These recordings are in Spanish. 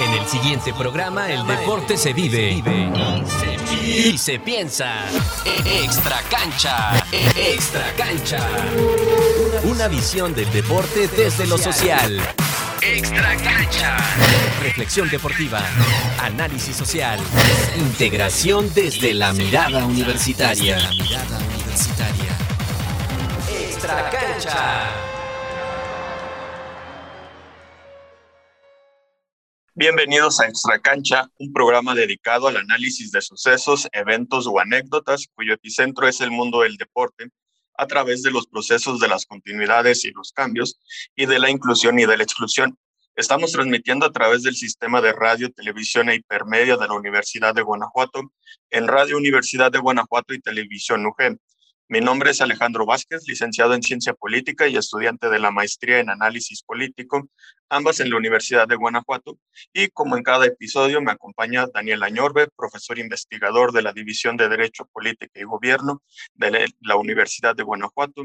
En el siguiente programa, el deporte se vive y se piensa. Extra cancha, extra cancha. Una visión del deporte desde lo social. Extra cancha. Reflexión deportiva, análisis social, integración desde la mirada universitaria. Extra cancha. Bienvenidos a Extra Cancha, un programa dedicado al análisis de sucesos, eventos o anécdotas cuyo epicentro es el mundo del deporte a través de los procesos de las continuidades y los cambios y de la inclusión y de la exclusión. Estamos transmitiendo a través del sistema de radio, televisión e hipermedia de la Universidad de Guanajuato, en Radio Universidad de Guanajuato y Televisión UGEM. Mi nombre es Alejandro Vázquez, licenciado en Ciencia Política y estudiante de la Maestría en Análisis Político, ambas en la Universidad de Guanajuato. Y como en cada episodio me acompaña Daniel Añorbe, profesor investigador de la División de Derecho, Política y Gobierno de la Universidad de Guanajuato,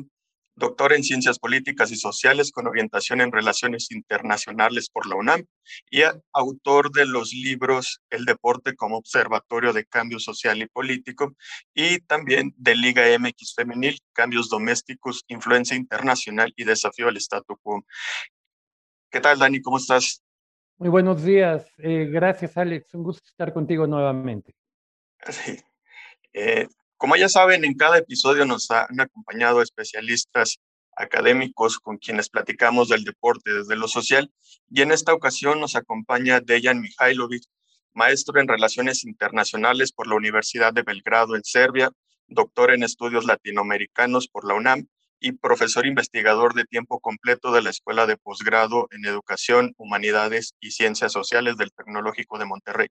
doctor en Ciencias Políticas y Sociales con orientación en Relaciones Internacionales por la UNAM y autor de los libros El deporte como observatorio de cambio social y político y también de Liga MX Femenil, Cambios Domésticos, Influencia Internacional y Desafío al Statu Quo. ¿Qué tal, Dani? ¿Cómo estás? Muy buenos días. Eh, gracias, Alex. Un gusto estar contigo nuevamente. Sí. Eh, como ya saben, en cada episodio nos han acompañado especialistas académicos con quienes platicamos del deporte desde lo social y en esta ocasión nos acompaña Dejan Mihailovic, maestro en Relaciones Internacionales por la Universidad de Belgrado en Serbia, doctor en Estudios Latinoamericanos por la UNAM y profesor investigador de tiempo completo de la Escuela de Posgrado en Educación, Humanidades y Ciencias Sociales del Tecnológico de Monterrey.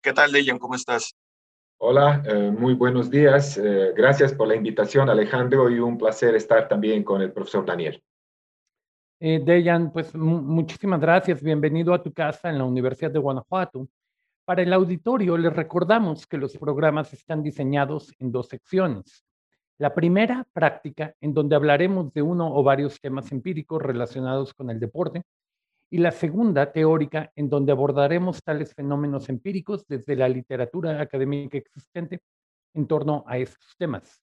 ¿Qué tal, Dejan? ¿Cómo estás? Hola, eh, muy buenos días. Eh, gracias por la invitación, Alejandro, y un placer estar también con el profesor Daniel. Eh, Dejan, pues muchísimas gracias. Bienvenido a tu casa en la Universidad de Guanajuato. Para el auditorio, les recordamos que los programas están diseñados en dos secciones. La primera, práctica, en donde hablaremos de uno o varios temas empíricos relacionados con el deporte y la segunda teórica, en donde abordaremos tales fenómenos empíricos desde la literatura académica existente en torno a estos temas.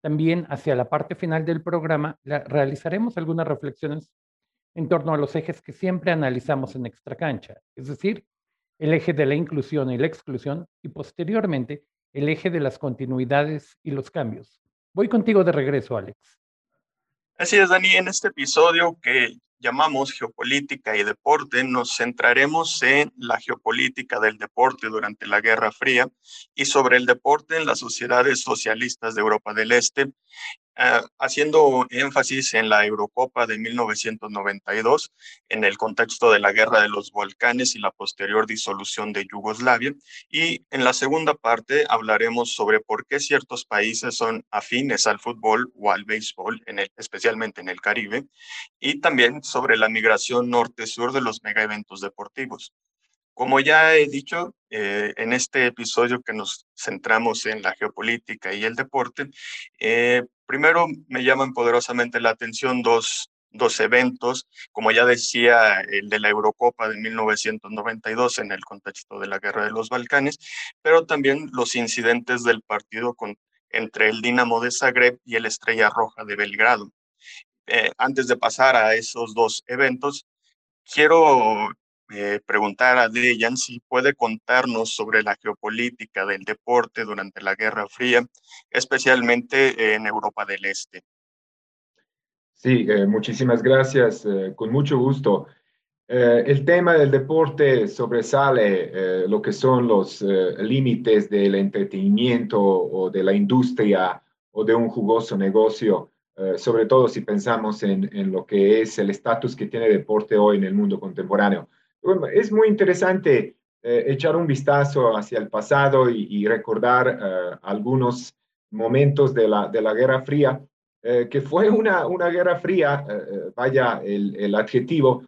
También hacia la parte final del programa realizaremos algunas reflexiones en torno a los ejes que siempre analizamos en extracancha, es decir, el eje de la inclusión y la exclusión y posteriormente el eje de las continuidades y los cambios. Voy contigo de regreso, Alex. Así es, Dani. En este episodio que llamamos geopolítica y deporte, nos centraremos en la geopolítica del deporte durante la Guerra Fría y sobre el deporte en las sociedades socialistas de Europa del Este Ah, haciendo énfasis en la Eurocopa de 1992, en el contexto de la guerra de los Balcanes y la posterior disolución de Yugoslavia. Y en la segunda parte hablaremos sobre por qué ciertos países son afines al fútbol o al béisbol, en el, especialmente en el Caribe, y también sobre la migración norte-sur de los mega eventos deportivos. Como ya he dicho, eh, en este episodio que nos centramos en la geopolítica y el deporte, eh, primero me llaman poderosamente la atención dos, dos eventos, como ya decía, el de la Eurocopa de 1992 en el contexto de la Guerra de los Balcanes, pero también los incidentes del partido entre el Dinamo de Zagreb y el Estrella Roja de Belgrado. Eh, antes de pasar a esos dos eventos, quiero eh, preguntar a Dejan si puede contarnos sobre la geopolítica del deporte durante la Guerra Fría, especialmente en Europa del Este. Sí, eh, muchísimas gracias, eh, con mucho gusto. el tema del deporte sobresale lo que son los límites del entretenimiento o de la industria o de un jugoso negocio, sobre todo si pensamos en, en lo que es el estatus que tiene el deporte hoy en el mundo contemporáneo es muy interesante eh, echar un vistazo hacia el pasado y, recordar eh, algunos momentos de la, de la Guerra Fría, eh, que fue una, una guerra fría, vaya el, el adjetivo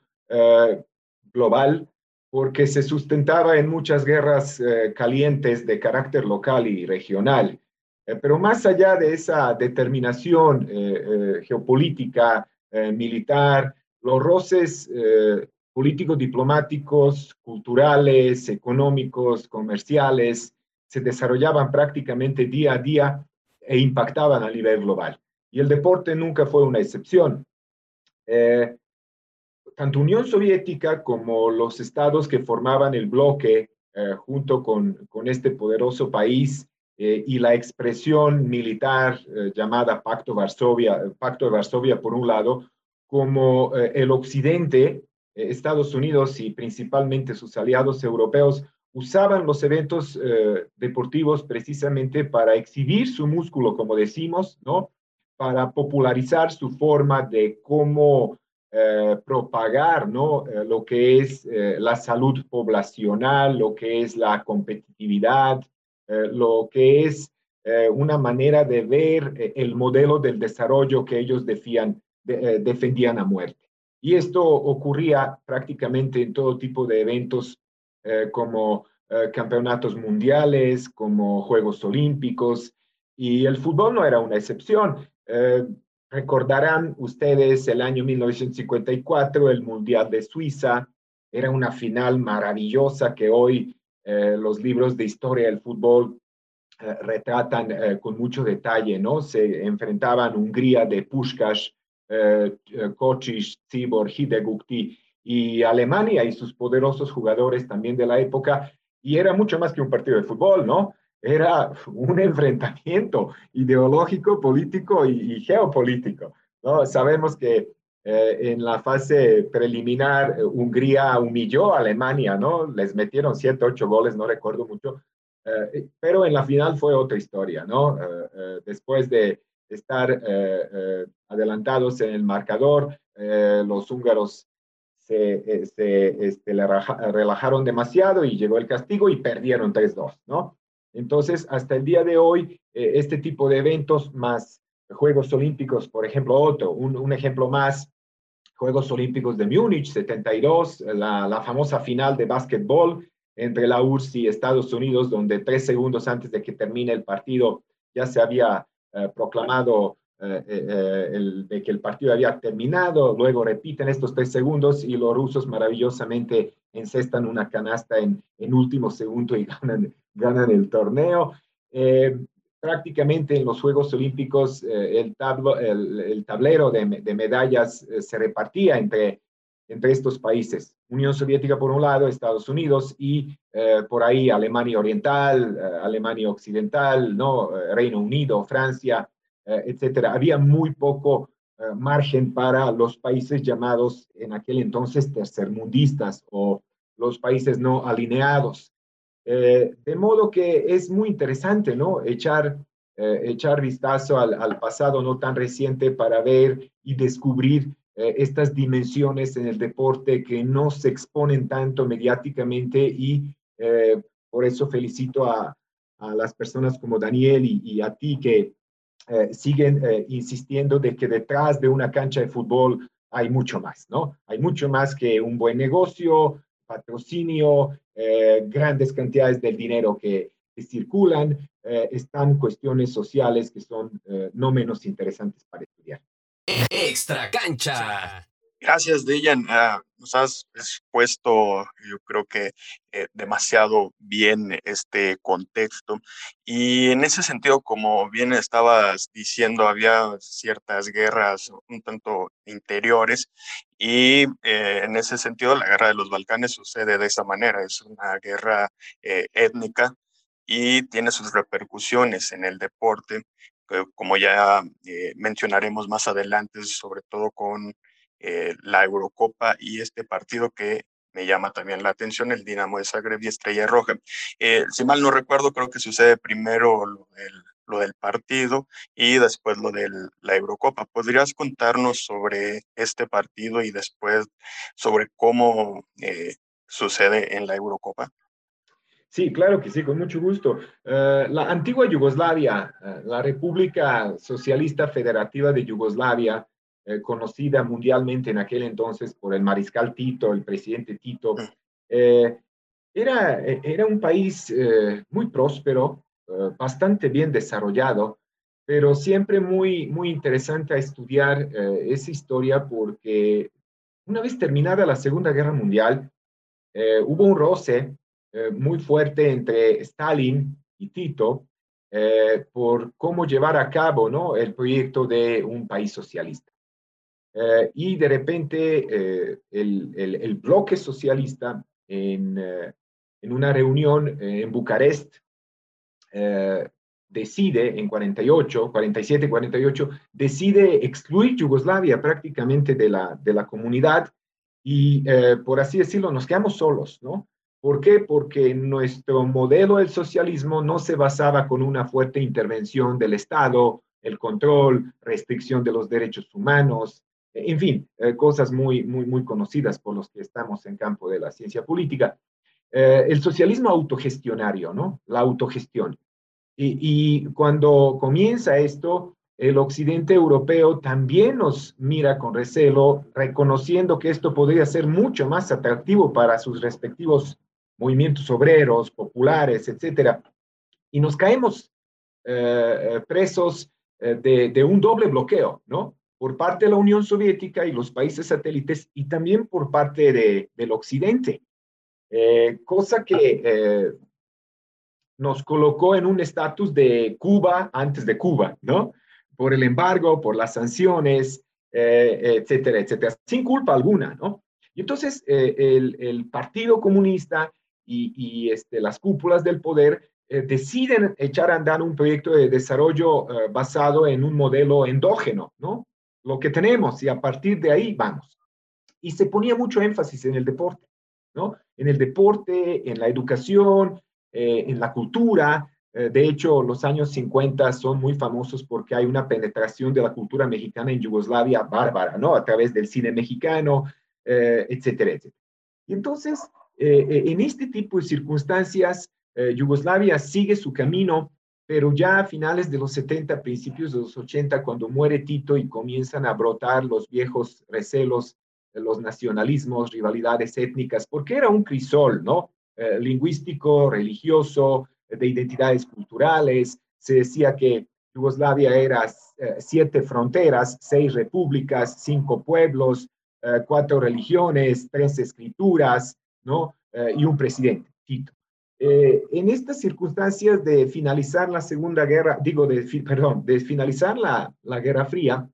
global, porque se sustentaba en muchas guerras calientes de carácter local y regional. pero más allá de esa determinación geopolítica, militar, los roces políticos, diplomáticos, culturales, económicos, comerciales, se desarrollaban prácticamente día a día e impactaban a nivel global. Y el deporte nunca fue una excepción. Eh, tanto Unión Soviética como los estados que formaban el bloque eh, junto con, con, este poderoso país eh, y la expresión militar llamada Pacto, Varsovia, Pacto de Varsovia por un lado, como el occidente, Estados Unidos y principalmente sus aliados europeos usaban los eventos deportivos precisamente para exhibir su músculo, como decimos, ¿no? Para popularizar su forma de cómo eh, propagar ¿no? Eh, lo que es eh, la salud poblacional, lo que es la competitividad, lo que es una manera de ver el modelo del desarrollo que ellos defendían a muerte. Y esto ocurría prácticamente en todo tipo de eventos como campeonatos mundiales, como Juegos Olímpicos, y el fútbol no era una excepción. Recordarán ustedes el año 1954, el Mundial de Suiza, era una final maravillosa que hoy eh, los libros de historia del fútbol eh, retratan eh, con mucho detalle, ¿no? Se enfrentaban Hungría de Puskás, Kocic, Cibor, Hidegukti y Alemania y sus poderosos jugadores también de la época, y era mucho más que un partido de fútbol, ¿no? era un enfrentamiento ideológico, político y, geopolítico. ¿no? Sabemos que eh, en la fase preliminar eh, Hungría humilló a Alemania, ¿no? Les metieron siete, ocho goles, no recuerdo mucho, eh, pero en la final fue otra historia, ¿no? después de estar adelantados en el marcador, los húngaros se, se este, relajaron demasiado y llegó el castigo y perdieron 3-2, ¿no? Entonces, hasta el día de hoy, eh, este tipo de eventos más Juegos Olímpicos, por ejemplo, otro, un, ejemplo más, Juegos Olímpicos de Múnich 72, la, la, famosa final de básquetbol entre la URSS y Estados Unidos, donde tres segundos antes de que termine el partido ya se había eh, proclamado eh, el, de que el partido había terminado, luego repiten estos tres segundos y los rusos maravillosamente encestan una canasta en, en último segundo y ganan, ganan el torneo. Eh, prácticamente en los Juegos Olímpicos eh, el, tablo, el, tablero de, de medallas eh, se repartía entre, entre estos países. Unión Soviética por un lado, Estados Unidos y por ahí Alemania Oriental, Alemania Occidental, ¿no? Reino Unido, Francia, etcétera. Había muy poco margen para los países llamados en aquel entonces tercermundistas o los países no alineados. Eh, de modo que es muy interesante, ¿no? Echar, eh, echar vistazo al, pasado no tan reciente para ver y descubrir eh, estas dimensiones en el deporte que no se exponen tanto mediáticamente y por eso felicito a, a, las personas como Daniel y, y a ti que siguen insistiendo de que detrás de una cancha de fútbol hay mucho más, ¿no? Hay mucho más que un buen negocio, patrocinio, eh, grandes cantidades del dinero que, circulan, eh, están cuestiones sociales que son eh, no menos interesantes para estudiar. Extra cancha. Gracias, Dejan. Ah, nos has expuesto, yo creo que demasiado bien este contexto. Y en ese sentido, como bien estabas diciendo, había ciertas guerras un tanto interiores y eh, en ese sentido, la guerra de los Balcanes sucede de esa manera, es una guerra eh, étnica y tiene sus repercusiones en el deporte, como ya eh, mencionaremos más adelante, sobre todo con la Eurocopa y este partido que me llama también la atención, el Dinamo de Zagreb y Estrella Roja. si mal no recuerdo, creo que sucede primero el lo del partido y después lo de la Eurocopa. ¿Podrías contarnos sobre este partido y después sobre cómo eh, sucede en la Eurocopa? Sí, claro que sí, con mucho gusto. Eh, la antigua Yugoslavia, eh, la República Socialista Federativa de Yugoslavia, conocida mundialmente en aquel entonces por el mariscal Tito, el presidente Tito, mm. era, era un país muy próspero, eh, bastante bien desarrollado, pero siempre muy, muy interesante a estudiar eh, esa historia porque una vez terminada la Segunda Guerra Mundial, eh, hubo un roce eh, muy fuerte entre Stalin y Tito eh, por cómo llevar a cabo ¿no? el proyecto de un país socialista. y de repente el, el, bloque socialista en, en una reunión en Bucarest decide en 48, 47, 48, decide excluir Yugoslavia prácticamente de la, de la comunidad y, eh, por así decirlo, nos quedamos solos, ¿no? ¿Por qué? Porque nuestro modelo del socialismo no se basaba con una fuerte intervención del Estado, el control, restricción de los derechos humanos, en fin, eh, cosas muy, muy, muy conocidas por los que estamos en campo de la ciencia política. Eh, el socialismo autogestionario, ¿no? La autogestión. Y, cuando comienza esto, el occidente europeo también nos mira con recelo, reconociendo que esto podría ser mucho más atractivo para sus respectivos movimientos obreros, populares, etcétera. Y nos caemos eh, eh, presos eh, de, un doble bloqueo, ¿no? Por parte de la Unión Soviética y los países satélites y también por parte de, del occidente. cosa que nos colocó en un estatus de Cuba antes de Cuba, ¿no? Por el embargo, por las sanciones, etcétera, etcétera, sin culpa alguna, ¿no? Y entonces eh, el, Partido Comunista y, este, las cúpulas del poder eh, deciden echar a andar un proyecto de desarrollo basado en un modelo endógeno, ¿no? Lo que tenemos y a partir de ahí vamos. Y se ponía mucho énfasis en el deporte, ¿no? En el deporte, en la educación, eh, en la cultura. Eh, de hecho, los años 50 son muy famosos porque hay una penetración de la cultura mexicana en Yugoslavia bárbara, ¿no? A través del cine mexicano, eh, etcétera, etcétera. Y entonces, en este tipo de circunstancias, Yugoslavia sigue su camino, pero ya a finales de los 70, principios de los 80, cuando muere Tito y comienzan a brotar los viejos recelos, los nacionalismos, rivalidades étnicas, porque era un crisol, ¿no? Eh, lingüístico, religioso, de identidades culturales. Se decía que Yugoslavia era eh, siete fronteras, seis repúblicas, cinco pueblos, eh, cuatro religiones, tres escrituras, ¿no? y un presidente, Tito. en estas circunstancias de finalizar la Segunda Guerra, digo, de, perdón, de finalizar la, la Guerra Fría,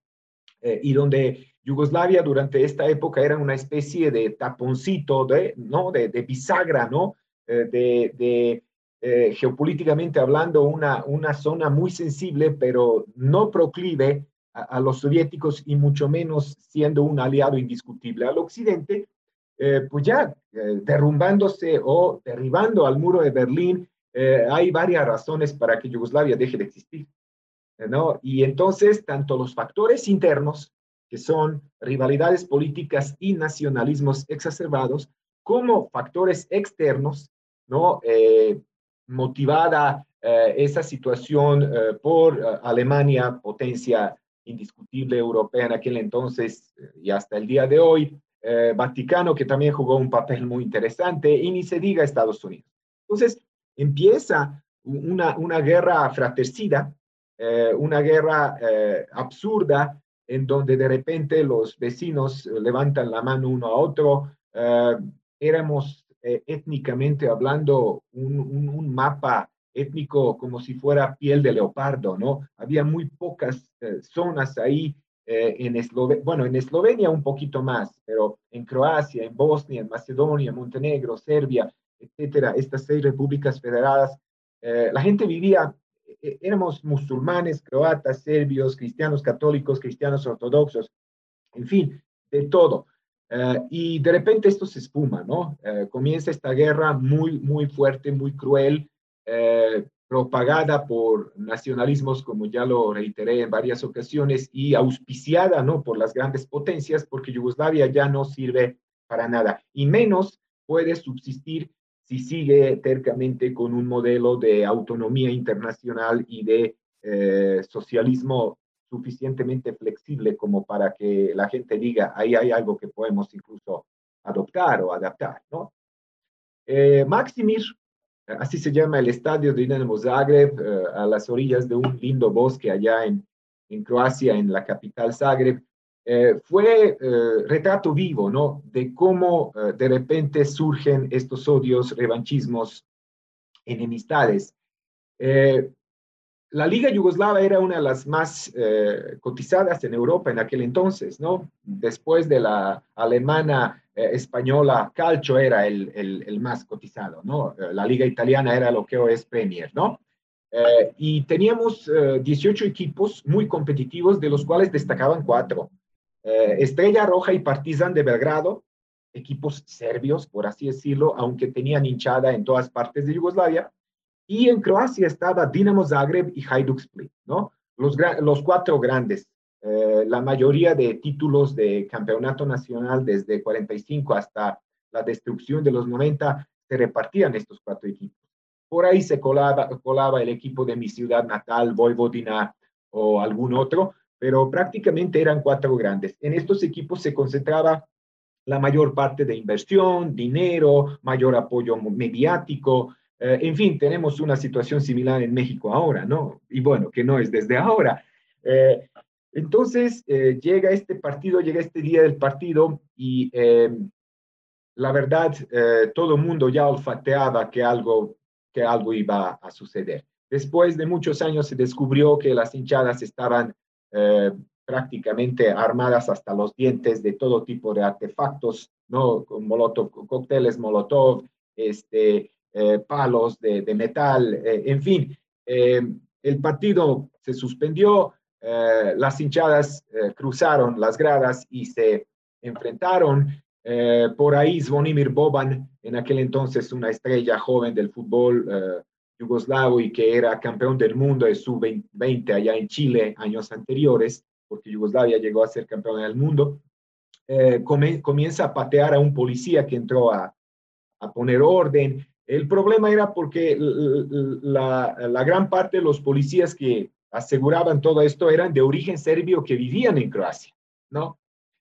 y donde Yugoslavia durante esta época era una especie de taponcito, de, ¿no? de, de bisagra, ¿no? Eh, de, de eh, geopolíticamente hablando, una, una zona muy sensible, pero no proclive a, los soviéticos y mucho menos siendo un aliado indiscutible al occidente, eh, pues ya derrumbándose o derribando al muro de Berlín, hay varias razones para que Yugoslavia deje de existir. ¿no? Y entonces, tanto los factores internos que son rivalidades políticas y nacionalismos exacerbados, como factores externos, ¿no? Eh, motivada eh, esa situación eh, por Alemania, potencia indiscutible europea en aquel entonces y hasta el día de hoy, Vaticano, que también jugó un papel muy interesante, y ni se diga Estados Unidos. Entonces, empieza una, una guerra fratricida, una guerra absurda en donde de repente los vecinos levantan la mano uno a otro. Eh, éramos eh, étnicamente hablando un, mapa étnico como si fuera piel de leopardo, ¿no? Había muy pocas eh, zonas ahí en Eslovenia, bueno, en Eslovenia un poquito más, pero en Croacia, en Bosnia, en Macedonia, Montenegro, Serbia, etcétera, estas seis repúblicas federadas, la gente vivía e, éramos musulmanes, croatas, serbios, cristianos católicos, cristianos ortodoxos, en fin, de todo. Eh, y de repente esto se espuma, ¿no? Eh, comienza esta guerra muy, muy fuerte, muy cruel, eh, propagada por nacionalismos, como ya lo reiteré en varias ocasiones, y auspiciada, ¿no? Por las grandes potencias, porque Yugoslavia ya no sirve para nada, y menos puede subsistir si sigue tercamente con un modelo de autonomía internacional y de eh, socialismo suficientemente flexible como para que la gente diga, ahí hay algo que podemos incluso adoptar o adaptar, ¿no? Eh, Maximir, así se llama el estadio de Dinamo Zagreb, eh, a las orillas de un lindo bosque allá en, en Croacia, en la capital Zagreb, eh, fue eh, retrato vivo, ¿no? De cómo eh, de repente surgen estos odios, revanchismos, enemistades. la Liga Yugoslava era una de las más cotizadas en Europa en aquel entonces, ¿no? Después de la alemana española, Calcio era el, el, más cotizado, ¿no? La Liga Italiana era lo que hoy es Premier, ¿no? y teníamos 18 equipos muy competitivos, de los cuales destacaban cuatro. Eh, Estrella Roja y Partizan de Belgrado, equipos serbios, por así decirlo, aunque tenían hinchada en todas partes de Yugoslavia. Y en Croacia estaba Dinamo Zagreb y Hajduk Split, ¿no? Los, los cuatro grandes. Eh, la mayoría de títulos de campeonato nacional desde 45 hasta la destrucción de los 90 se repartían estos cuatro equipos. Por ahí se colaba, colaba el equipo de mi ciudad natal, Vojvodina o algún otro, pero prácticamente eran cuatro grandes. En estos equipos se concentraba la mayor parte de inversión, dinero, mayor apoyo mediático. Eh, en fin, tenemos una situación similar en México ahora, ¿no? Y bueno, que no es desde ahora. Eh, entonces, eh, llega este partido, llega este día del partido y la verdad, todo el mundo ya olfateaba que algo, que algo iba a suceder. Después de muchos años se descubrió que las hinchadas estaban eh, prácticamente armadas hasta los dientes de todo tipo de artefactos, ¿no? Molotov, cócteles Molotov, este, eh, palos de, metal, eh, en fin. el partido se suspendió, las hinchadas cruzaron las gradas y se enfrentaron. por ahí Zvonimir Boban, en aquel entonces una estrella joven del fútbol yugoslavo y que era campeón del mundo de sub-20 allá en Chile años anteriores, porque Yugoslavia llegó a ser campeón del mundo, eh, comienza a patear a un policía que entró a, poner orden. El problema era porque la, gran parte de los policías que aseguraban todo esto eran de origen serbio que vivían en Croacia, ¿no?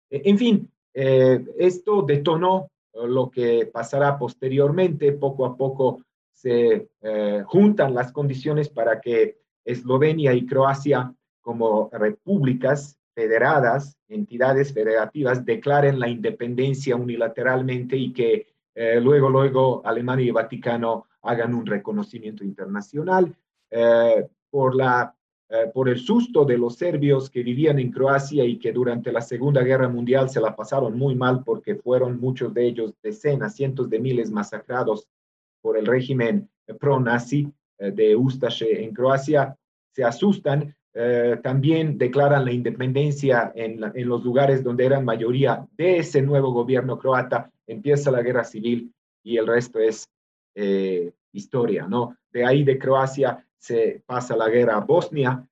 E, en fin, eh, esto detonó lo que pasará posteriormente, poco a poco se eh, juntan las condiciones para que Eslovenia y Croacia, como repúblicas federadas, entidades federativas, declaren la independencia unilateralmente y que eh, luego, luego Alemania y Vaticano hagan un reconocimiento internacional. Eh, por, la, por el susto de los serbios que vivían en Croacia y que durante la Segunda Guerra Mundial se la pasaron muy mal porque fueron muchos de ellos decenas, cientos de miles masacrados por el régimen pro-nazi eh, de Ustaše en Croacia, se asustan, eh, también declaran la independencia en, en, los lugares donde eran mayoría de ese nuevo gobierno croata, empieza la guerra civil y el resto es eh, historia, ¿no? De ahí de Croacia se pasa la guerra a Bosnia.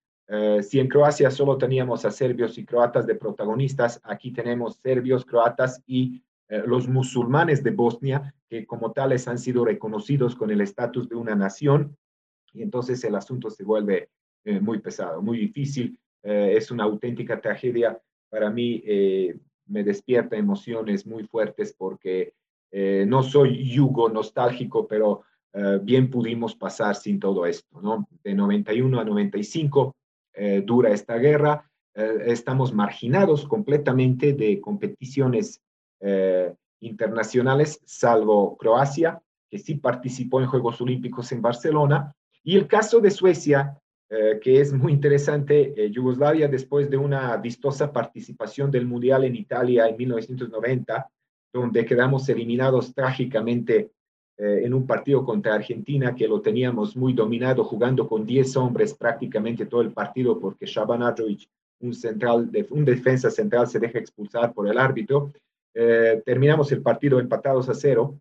si en Croacia solo teníamos a serbios y croatas de protagonistas, aquí tenemos serbios, croatas y eh, los musulmanes de Bosnia, que como tales han sido reconocidos con el estatus de una nación, y entonces el asunto se vuelve eh, muy pesado, muy difícil, eh, es una auténtica tragedia. Para mí me despierta emociones muy fuertes porque no soy yugo nostálgico, pero bien pudimos pasar sin todo esto, ¿no? De 91 a 95 dura esta guerra, estamos marginados completamente de competiciones eh, internacionales, salvo Croacia, que sí participó en Juegos Olímpicos en Barcelona. Y el caso de Suecia, eh, que es muy interesante, eh, Yugoslavia, después de una vistosa participación del Mundial en Italia en 1990, donde quedamos eliminados trágicamente en un partido contra Argentina, que lo teníamos muy dominado, jugando con 10 hombres prácticamente todo el partido, porque Shaban un, central un defensa central, se deja expulsar por el árbitro. Eh, terminamos el partido empatados a cero,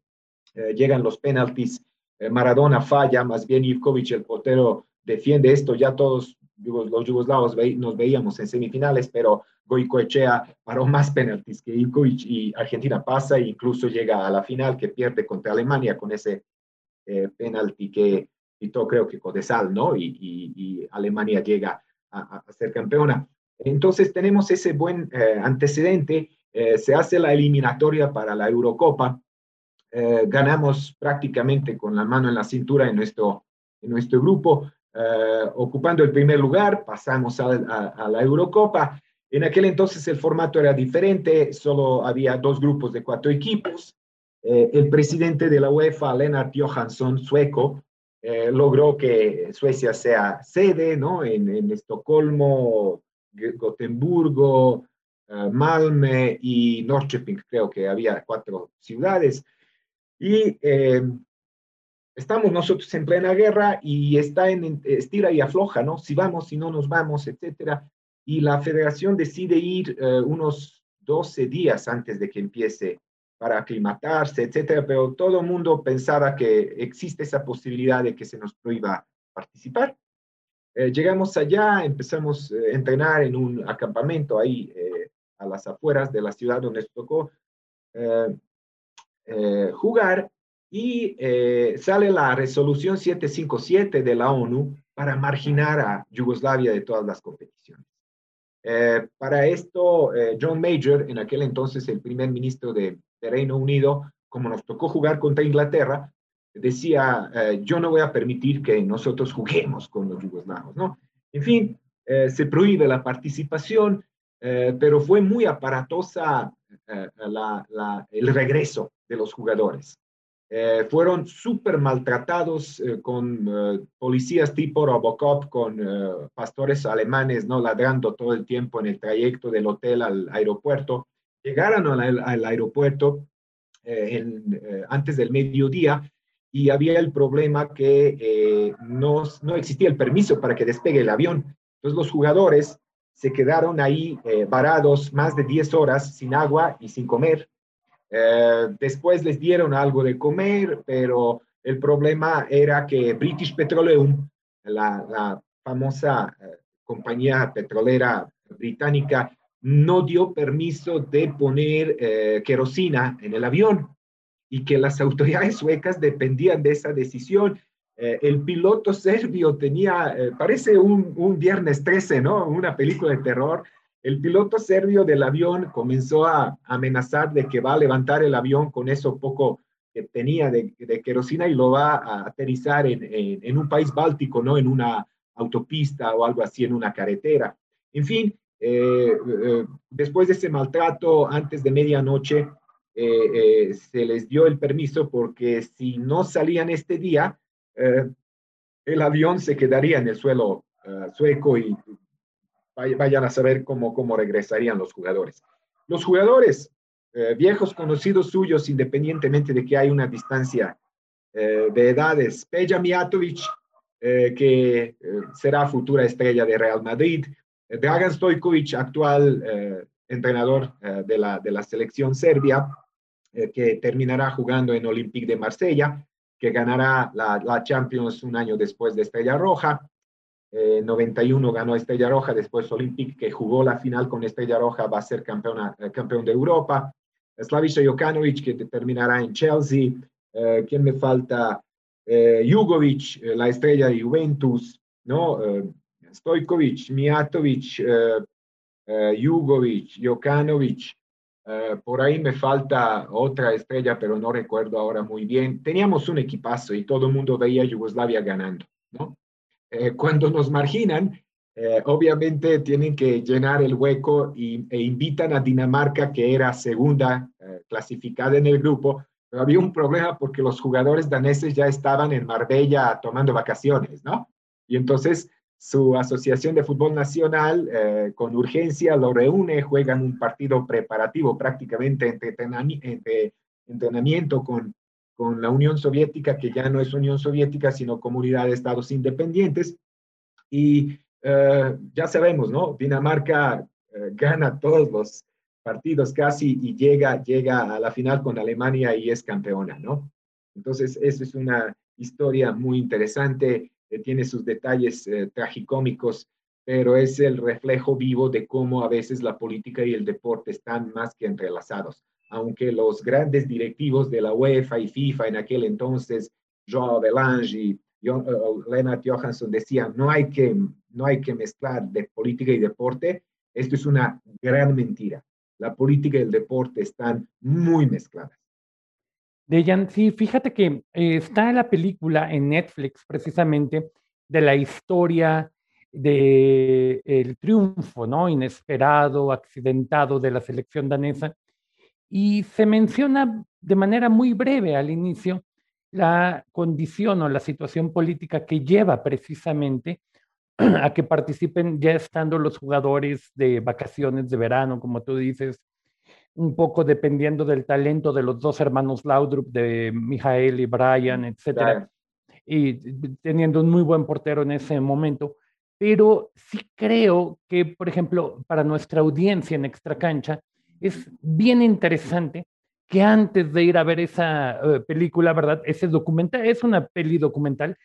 eh, llegan los penaltis, eh, Maradona falla, más bien Ivkovic, el portero, defiende esto, ya todos los yugoslavos nos veíamos en semifinales, pero Goicoechea paró más penaltis que Ivkovic y Argentina pasa e incluso llega a la final que pierde contra Alemania con ese penalti que quitó creo que Codesal, ¿no? Y, Alemania llega a, a, ser campeona. Entonces tenemos ese buen antecedente eh, se hace la eliminatoria para la Eurocopa. Eh, ganamos prácticamente con la mano en la cintura en nuestro, en nuestro grupo, eh, ocupando el primer lugar, pasamos a, la Eurocopa En aquel entonces el formato era diferente, solo había dos grupos de cuatro equipos. Eh, el presidente de la UEFA, Lennart Johansson, sueco, eh, logró que Suecia sea sede, ¿no? En, en Estocolmo, Gotemburgo, uh, Malmö y Norrköping, creo que había cuatro ciudades. Y eh, estamos nosotros en plena guerra y está en estira y afloja, ¿no? Si vamos, si no nos vamos, etcétera. Y la federación decide ir uh, unos 12 días antes de que empiece para aclimatarse, etcétera, pero todo el mundo pensaba que existe esa posibilidad de que se nos prohíba participar. Eh, llegamos allá, empezamos a entrenar en un acampamento ahí eh, a las afueras de la ciudad donde nos tocó eh, jugar y sale la resolución 757 de la ONU para marginar a Yugoslavia de todas las competiciones. para esto, John Major, en aquel entonces el primer ministro de, de Reino Unido, como nos tocó jugar contra Inglaterra, decía, eh, yo no voy a permitir que nosotros juguemos con los yugoslavos, ¿no? En fin, eh, se prohíbe la participación, eh, pero fue muy aparatosa el regreso de los jugadores. Fueron súper maltratados con policías tipo Robocop, con pastores alemanes, ¿no? Ladrando todo el tiempo en el trayecto del hotel al aeropuerto. Llegaron al, aeropuerto antes del mediodía y había el problema que eh, no, no, existía el permiso para que despegue el avión. Entonces los jugadores se quedaron ahí eh, varados más de 10 horas sin agua y sin comer. Eh, después les dieron algo de comer, pero el problema era que British Petroleum, la, famosa compañía petrolera británica, no dio permiso de poner querosina en el avión y que las autoridades suecas dependían de esa decisión. Eh, el piloto serbio tenía, eh, parece un, viernes 13, ¿no? Una película de terror. El piloto serbio del avión comenzó a amenazar de que va a levantar el avión con eso poco que tenía de, de querosina y lo va a aterrizar en, en, un país báltico, ¿no? En una autopista o algo así, en una carretera. En fin, eh, después de ese maltrato, antes de medianoche, eh, eh, se les dio el permiso porque si no salían este día, eh, el avión se quedaría en el suelo sueco y vayan a saber cómo, cómo regresarían los jugadores. Los jugadores, viejos conocidos suyos, independientemente de que hay una distancia de edades, Peja Mijatovic, que será futura estrella de Real Madrid, Dragan Stojkovic, actual entrenador de, la, de la selección serbia, eh, que terminará jugando en Olympique de Marsella, que ganará la Champions un año después de Estrella Roja. Eh, 91 ganó Estrella Roja, después Olympique, que jugó la final con Estrella Roja, va a ser campeona, eh, campeón de Europa. Slaviša Jokanovic, que terminará en Chelsea. Eh, ¿Quién me falta? Jugovic, la estrella de Juventus, ¿no? Stojkovic, Mijatovic, Jugovic, Jokanovic, eh, por ahí me falta otra estrella, pero no recuerdo ahora muy bien. Teníamos un equipazo y todo el mundo veía a Yugoslavia ganando, ¿no? Eh, cuando nos marginan, eh, obviamente tienen que llenar el hueco y, e invitan a Dinamarca, que era segunda clasificada en el grupo, pero había un problema porque los jugadores daneses ya estaban en Marbella tomando vacaciones, ¿no? Y entonces su asociación de fútbol nacional eh, con urgencia lo reúne, juegan un partido preparativo prácticamente entre, entrenamiento con, con la Unión Soviética, que ya no es Unión Soviética, sino Comunidad de Estados Independientes. Y eh, ya sabemos, ¿no? Dinamarca eh, gana todos los partidos casi y llega, llega a la final con Alemania y es campeona, ¿no? Entonces, eso es una historia muy interesante eh, tiene sus detalles eh, tragicómicos, pero es el reflejo vivo de cómo a veces la política y el deporte están más que entrelazados. Aunque los grandes directivos de la UEFA y FIFA en aquel entonces, Joao Avelange y John, uh, Lennart Johansson decían, no hay, que, no hay que mezclar de política y deporte, esto es una gran mentira. La política y el deporte están muy mezcladas. Dejan, sí, fíjate que eh, está la película en Netflix precisamente de la historia de el triunfo, ¿no? Inesperado, accidentado de la selección danesa. Y se menciona de manera muy breve al inicio la condición o la situación política que lleva precisamente a que participen ya estando los jugadores de vacaciones de verano, como tú dices, un poco dependiendo del talento de los dos hermanos Laudrup, de Mijael y Brian, etcétera, y teniendo un muy buen portero en ese momento. Pero sí creo que, por ejemplo, para nuestra audiencia en Extra Cancha, es bien interesante que antes de ir a ver esa eh, película, ¿verdad? Ese documental, es una peli documental,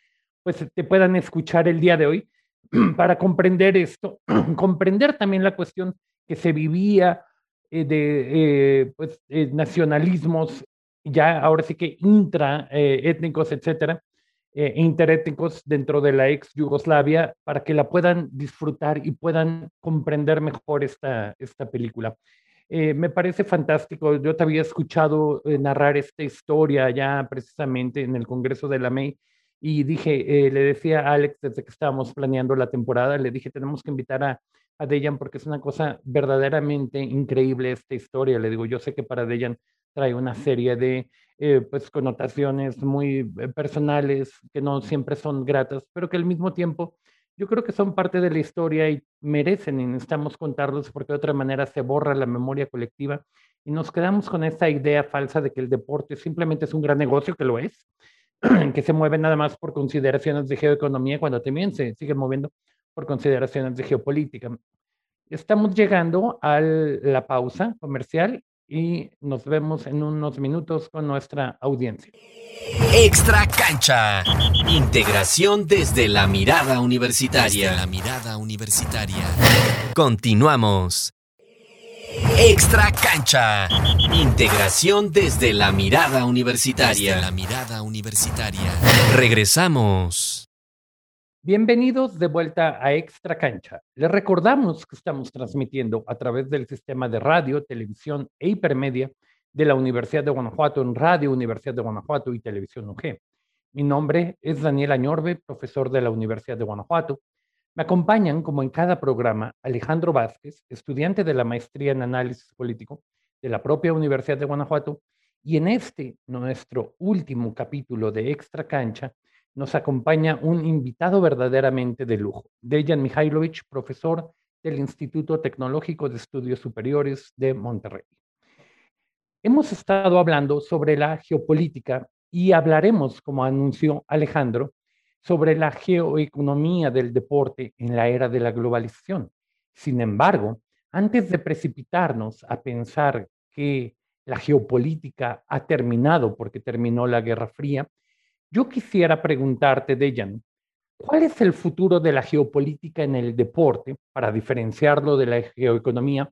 pues te puedan escuchar el día de hoy para comprender esto, comprender también la cuestión que se vivía eh, de eh, pues, nacionalismos, ya ahora sí que intraétnicos, etcétera, interétnicos dentro de la ex Yugoslavia, para que la puedan disfrutar y puedan comprender mejor esta, esta película. Eh, me parece fantástico. Yo te había escuchado eh, narrar esta historia ya precisamente en el Congreso de la MEI y dije, eh, le decía a Alex desde que estábamos planeando la temporada, le dije, tenemos que invitar a, a Dejan porque es una cosa verdaderamente increíble esta historia. Le digo, yo sé que para Dejan trae una serie de pues connotaciones muy personales que no siempre son gratas, pero que al mismo tiempo yo creo que son parte de la historia y merecen y necesitamos contarlos porque de otra manera se borra la memoria colectiva y nos quedamos con esa idea falsa de que el deporte simplemente es un gran negocio, que lo es, que se mueve nada más por consideraciones de geoeconomía cuando también se sigue moviendo por consideraciones de geopolítica. Estamos llegando a la pausa comercial y nos vemos en unos minutos con nuestra audiencia. Extra cancha. Integración desde la mirada universitaria. la mirada universitaria. Continuamos. Extra cancha. Integración desde la mirada universitaria. la mirada universitaria. Regresamos. Bienvenidos de vuelta a Extra Cancha. Les recordamos que estamos transmitiendo a través del sistema de radio, televisión e hipermedia de la Universidad de Guanajuato en Radio Universidad de Guanajuato y Televisión UG. Mi nombre es Daniel Añorbe, profesor de la Universidad de Guanajuato. Me acompañan, como en cada programa, Alejandro Vázquez, estudiante de la maestría en análisis político de la propia Universidad de Guanajuato, y en este, nuestro último capítulo de Extra Cancha, nos acompaña un invitado verdaderamente de lujo, Dejan Mihailovich, profesor del Instituto Tecnológico de Estudios Superiores de Monterrey. Hemos estado hablando sobre la geopolítica y hablaremos, como anunció Alejandro, sobre la geoeconomía del deporte en la era de la globalización. Sin embargo, antes de precipitarnos a pensar que la geopolítica ha terminado porque terminó la Guerra Fría, yo quisiera preguntarte, Dejan, ¿cuál es el futuro de la geopolítica en el deporte para diferenciarlo de la geoeconomía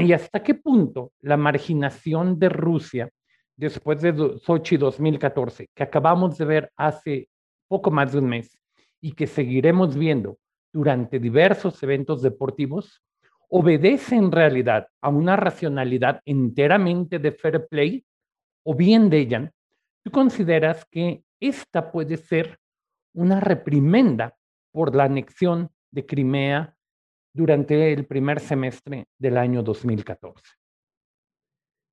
y hasta qué punto la marginación de Rusia después de Sochi 2014, que acabamos de ver hace poco más de un mes y que seguiremos viendo durante diversos eventos deportivos, obedece en realidad a una racionalidad enteramente de fair play o bien de ella, tú consideras que esta puede ser una reprimenda por la anexión de Crimea durante el primer semestre del año 2014.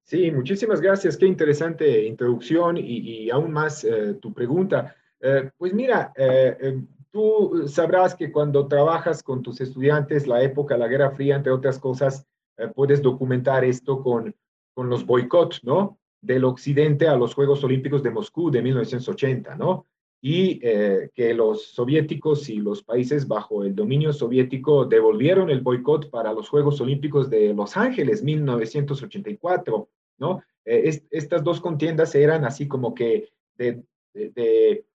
Sí, muchísimas gracias. Qué interesante introducción y, aún más eh, tu pregunta. Eh, pues mira, eh, tú sabrás que cuando trabajas con tus estudiantes, la época, la Guerra Fría, entre otras cosas, puedes documentar esto con, con los boicots, ¿no? Del occidente a los Juegos Olímpicos de Moscú de 1980, ¿no? y eh, que los soviéticos y los países bajo el dominio soviético devolvieron el boicot para los Juegos Olímpicos de Los Ángeles 1984, ¿no? Eh, estas dos contiendas eran así como que de, eh,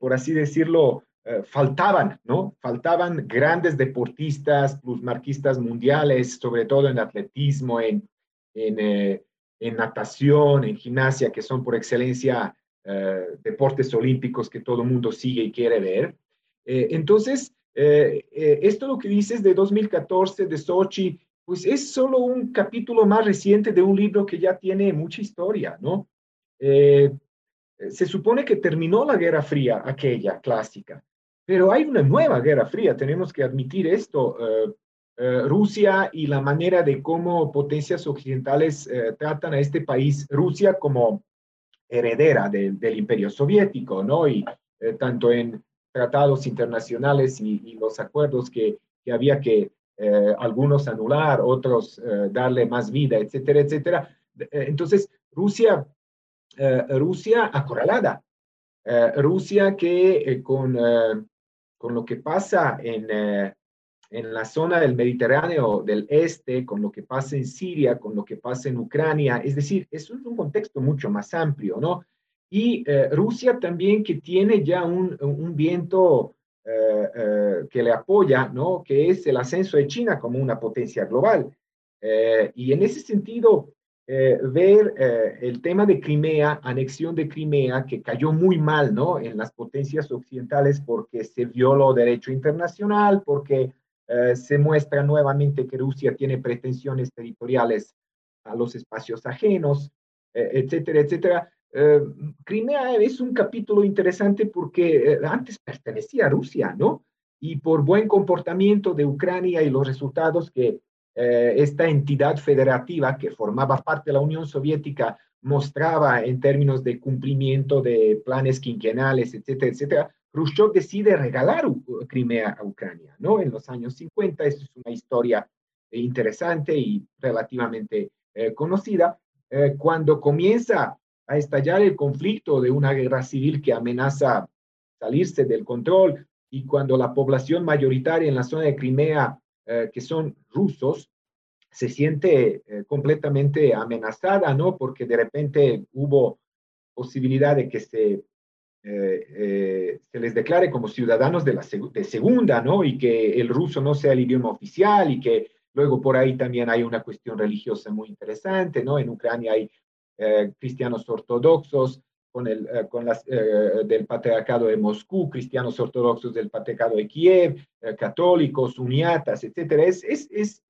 por así decirlo, faltaban, ¿no? Faltaban grandes deportistas, plusmarquistas mundiales, sobre todo en atletismo, en, en, en natación, en gimnasia, que son por excelencia eh, deportes olímpicos que todo el mundo sigue y quiere ver. Eh, entonces, eh, esto lo que dices de 2014, de Sochi, pues es solo un capítulo más reciente de un libro que ya tiene mucha historia, ¿no? se supone que terminó la Guerra Fría, aquella clásica, pero hay una nueva guerra fría, tenemos que admitir esto. Rusia y la manera de cómo potencias occidentales tratan a este país, Rusia como heredera del imperio soviético, ¿no? Y tanto en tratados internacionales y, los acuerdos que, que había que eh, algunos anular, otros eh, darle más vida, etcétera, etcétera. Eh, entonces, Rusia, Rusia acorralada, Rusia que con, con lo que pasa en, en la zona del Mediterráneo del Este, con lo que pasa en Siria, con lo que pasa en Ucrania, es decir, es un contexto mucho más amplio, ¿no? Y Rusia también que tiene ya un, un viento eh, eh, que le apoya, ¿no? que es el ascenso de China como una potencia global. Eh, y en ese sentido, ver el tema de Crimea, anexión de Crimea, que cayó muy mal ¿no? en las potencias occidentales porque se violó derecho internacional, porque se muestra nuevamente que Rusia tiene pretensiones territoriales a los espacios ajenos, etcétera, etcétera. Eh, Crimea es un capítulo interesante porque eh, antes pertenecía a Rusia, ¿no? Y por buen comportamiento de Ucrania y los resultados que eh, esta entidad federativa que formaba parte de la Unión Soviética mostraba en términos de cumplimiento de planes quinquenales, etcétera, etcétera, Khrushchev decide regalar Crimea a Ucrania, ¿no? En los años 50, eso es una historia interesante y relativamente conocida. cuando comienza a estallar el conflicto de una guerra civil que amenaza salirse del control y cuando la población mayoritaria en la zona de Crimea, eh, que son rusos, se siente eh, completamente amenazada, ¿no? Porque de repente hubo posibilidad de que se, eh, se les declare como ciudadanos de la de segunda, ¿no? Y que el ruso no sea el idioma oficial y que luego por ahí también hay una cuestión religiosa muy interesante, ¿no? En Ucrania hay eh, cristianos ortodoxos, con el, eh, con las, eh, del patriarcado de Moscú, cristianos ortodoxos del patriarcado de Kiev, católicos, uniatas, etcétera. Es, es, es,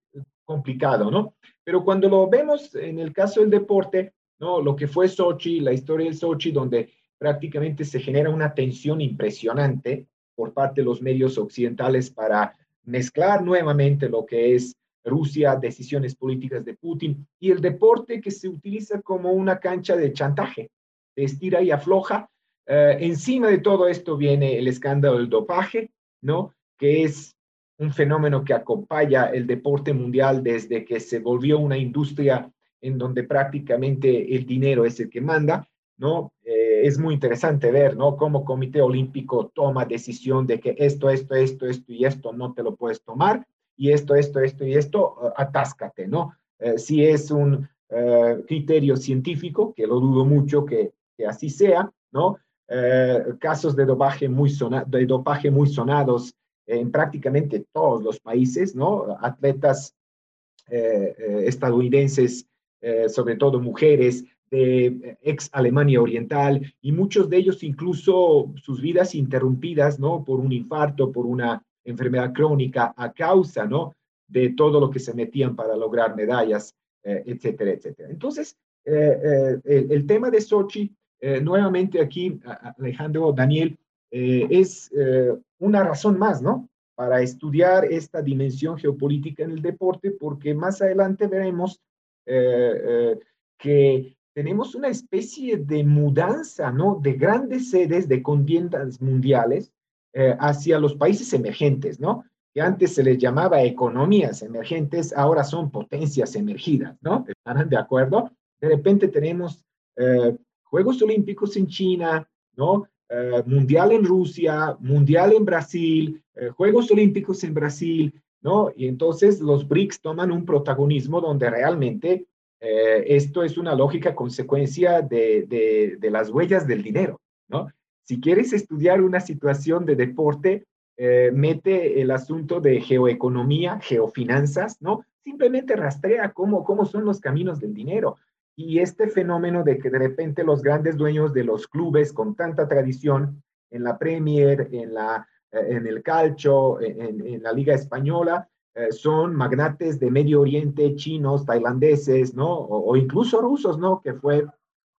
complicado, ¿no? Pero cuando lo vemos en el caso del deporte, ¿no? Lo que fue Sochi, la historia del Sochi, donde prácticamente se genera una tensión impresionante por parte de los medios occidentales para mezclar nuevamente lo que es Rusia, decisiones políticas de Putin y el deporte que se utiliza como una cancha de chantaje, de estira y afloja. Eh, encima de todo esto viene el escándalo del dopaje, ¿no? Que es un fenómeno que acompaña el deporte mundial desde que se volvió una industria en donde prácticamente el dinero es el que manda, ¿no? Eh, es muy interesante ver, ¿no? Cómo Comité Olímpico toma decisión de que esto, esto, esto, esto y esto no te lo puedes tomar y esto, esto, esto y esto, uh, atáscate, ¿no? Eh, si es un eh, criterio científico, que lo dudo mucho que, que así sea, ¿no? Eh, casos de dopaje, muy de dopaje muy sonados en prácticamente todos los países, ¿no? Atletas estadounidenses, sobre todo mujeres, de ex Alemania Oriental, y muchos de ellos incluso sus vidas interrumpidas, ¿no? Por un infarto, por una enfermedad crónica a causa, ¿no? De todo lo que se metían para lograr medallas, eh, etcétera, etcétera. Entonces, eh, eh, el, tema de Sochi, nuevamente aquí, Alejandro, Daniel, es una razón más, ¿no? Para estudiar esta dimensión geopolítica en el deporte, porque más adelante veremos que tenemos una especie de mudanza, ¿no? De grandes sedes de contiendas mundiales eh, hacia los países emergentes, ¿no? Que antes se les llamaba economías emergentes, ahora son potencias emergidas, ¿no? ¿Estarán de acuerdo? De repente tenemos eh, Juegos Olímpicos en China, ¿no? Eh, mundial en Rusia, Mundial en Brasil, Juegos Olímpicos en Brasil, ¿no? Y entonces los BRICS toman un protagonismo donde realmente esto es una lógica consecuencia de, de, de, las huellas del dinero, ¿no? Si quieres estudiar una situación de deporte, eh, mete el asunto de geoeconomía, geofinanzas, ¿no? Simplemente rastrea cómo, cómo son los caminos del dinero. Y este fenómeno de que de repente los grandes dueños de los clubes con tanta tradición en la Premier, en, la, eh, en el calcio, en, la Liga Española, eh, son magnates de Medio Oriente, chinos, tailandeses, ¿no? O, incluso rusos, ¿no? Que fue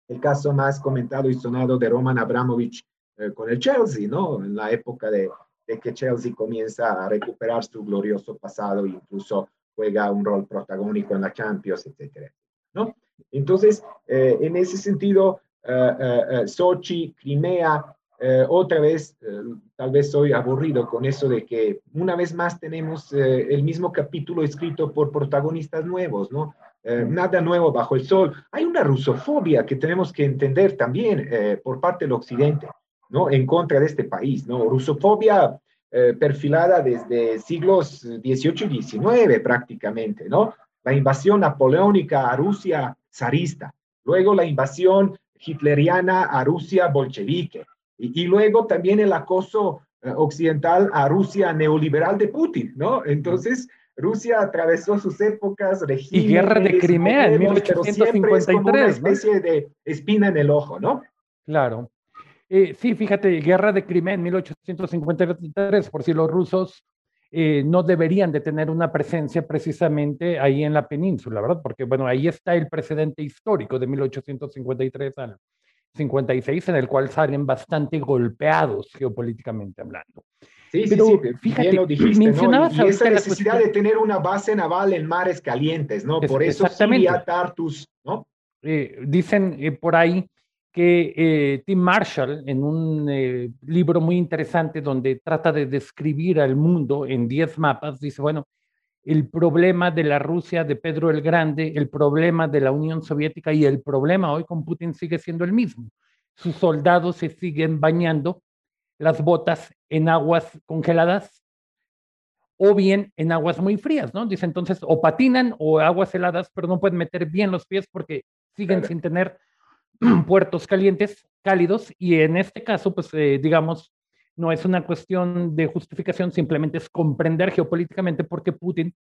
el caso más comentado y sonado de Roman Abramovich eh, con el Chelsea, ¿no? En la época de, de que Chelsea comienza a recuperar su glorioso pasado e incluso juega un rol protagónico en la Champions, etcétera. ¿no? Entonces, eh, en ese sentido, Sochi, Crimea, otra vez, tal vez soy aburrido con eso de que una vez más tenemos el mismo capítulo escrito por protagonistas nuevos, ¿no? nada nuevo bajo el sol. Hay una rusofobia que tenemos que entender también por parte del occidente, ¿no? En contra de este país, ¿no? Rusofobia perfilada desde siglos XVIII y XIX prácticamente, ¿no? La invasión napoleónica a Rusia zarista, luego la invasión hitleriana a Rusia bolchevique y, luego también el acoso eh, occidental a Rusia neoliberal de Putin, ¿no? Entonces, Rusia atravesó sus épocas, regímenes... Y guerra de Crimea en 1853, como una especie de espina en el ojo, ¿no? Claro. Eh, sí, fíjate, guerra de Crimea en 1853, por si los rusos eh, no deberían de tener una presencia precisamente ahí en la península, ¿verdad? Porque, bueno, ahí está el precedente histórico de 1853 al 56, en el cual salen bastante golpeados geopolíticamente hablando. Sí, sí, sí, fíjate, lo dijiste, ¿no? Y, esa necesidad de tener una base naval en mares calientes, ¿no? Por eso Siria, Tartus, ¿no? Eh, dicen eh, por ahí que eh, Tim Marshall, en un eh, libro muy interesante donde trata de describir al mundo en 10 mapas, dice, bueno, el problema de la Rusia de Pedro el Grande, el problema de la Unión Soviética y el problema hoy con Putin sigue siendo el mismo. Sus soldados se siguen bañando las botas en aguas congeladas o bien en aguas muy frías, ¿no? Dice entonces, o patinan o aguas heladas, pero no pueden meter bien los pies porque siguen sin tener puertos calientes, cálidos, y en este caso, pues eh, digamos, no es una cuestión de justificación, simplemente es comprender geopolíticamente por qué Putin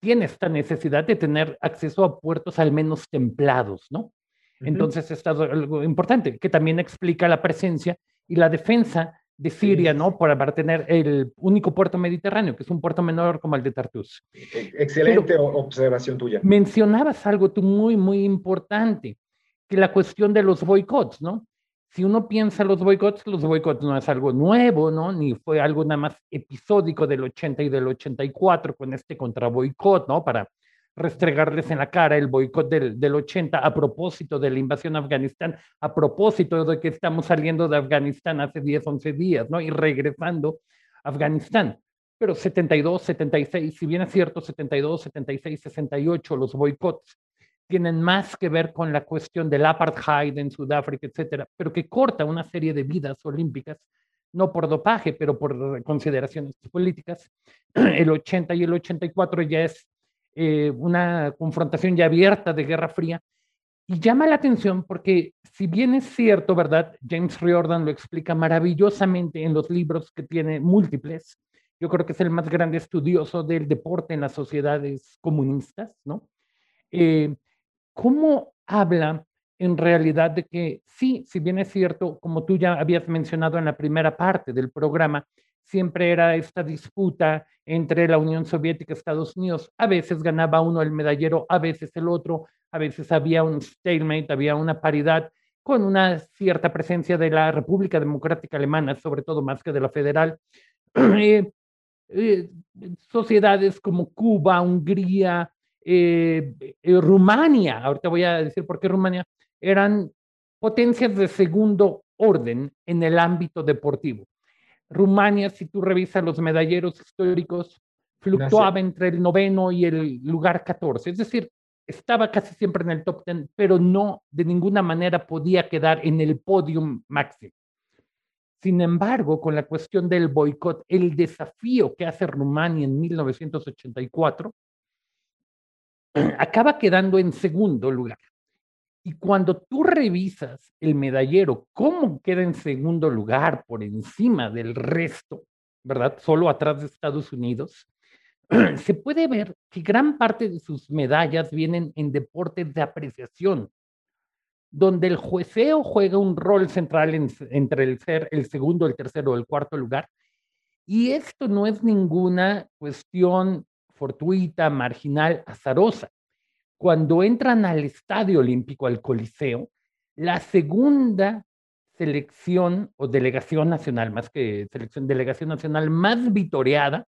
tiene esta necesidad de tener acceso a puertos al menos templados, ¿no? Entonces, esto es algo importante, que también explica la presencia y la defensa de Siria, ¿no? Para, tener el único puerto mediterráneo, que es un puerto menor como el de Tartus. E, excelente observación tuya. Mencionabas algo tú muy, muy importante que la cuestión de los boicots, ¿no? Si uno piensa los boicots, los boicots no es algo nuevo, ¿no? Ni fue algo nada más episódico del 80 y del 84 con este contra boicot, ¿no? Para restregarles en la cara el boicot del, del 80 a propósito de la invasión a Afganistán, a propósito de que estamos saliendo de Afganistán hace 10, 11 días, ¿no? Y regresando a Afganistán. Pero 72, 76, si bien es cierto, 72, 76, 68, los boicots tienen más que ver con la cuestión del apartheid en Sudáfrica, etcétera, pero que corta una serie de vidas olímpicas, no por dopaje, pero por consideraciones políticas. El 80 y el 84 ya es eh, una confrontación ya abierta de Guerra Fría. Y llama la atención porque, si bien es cierto, ¿verdad? James Riordan lo explica maravillosamente en los libros que tiene múltiples. Yo creo que es el más grande estudioso del deporte en las sociedades comunistas, ¿no? Eh, ¿Cómo habla en realidad de que sí, si bien es cierto, como tú ya habías mencionado en la primera parte del programa, siempre era esta disputa entre la Unión Soviética y Estados Unidos. A veces ganaba uno el medallero, a veces el otro, a veces había un stalemate, había una paridad con una cierta presencia de la República Democrática Alemana, sobre todo más que de la federal. Eh, eh, sociedades como Cuba, Hungría, eh, eh, Rumania, ahorita voy a decir por qué Rumania, eran potencias de segundo orden en el ámbito deportivo. Rumania, si tú revisas los medalleros históricos, fluctuaba entre el noveno y el lugar 14, es decir, estaba casi siempre en el top 10, pero no de ninguna manera podía quedar en el podium máximo. Sin embargo, con la cuestión del boicot, el desafío que hace Rumania en 1984 acaba quedando en segundo lugar. Y cuando tú revisas el medallero, cómo queda en segundo lugar por encima del resto, ¿verdad? Solo atrás de Estados Unidos, se puede ver que gran parte de sus medallas vienen en deportes de apreciación, donde el jueceo juega un rol central entre el ser el segundo, el tercero el cuarto lugar. Y esto no es ninguna cuestión fortuita, marginal, azarosa. Cuando entran al estadio olímpico, al Coliseo, la segunda selección o delegación nacional, más que selección, delegación nacional más vitoreada,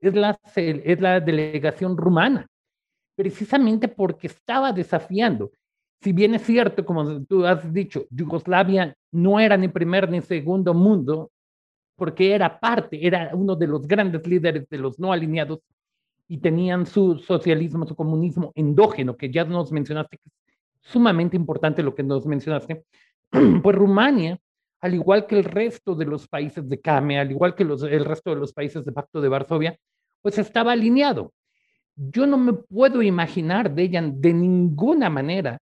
es la, es la delegación rumana, precisamente porque estaba desafiando. Si bien es cierto, como tú has dicho, Yugoslavia no era ni primer ni segundo mundo, porque era parte, era uno de los grandes líderes de los no alineados y tenían su socialismo, su comunismo endógeno, que ya nos mencionaste, que es sumamente importante lo que nos mencionaste, pues Rumania, al igual que el resto de los países de CAME, al igual que los, el resto de los países de Pacto de Varsovia, pues estaba alineado. Yo no me puedo imaginar de ella de ninguna manera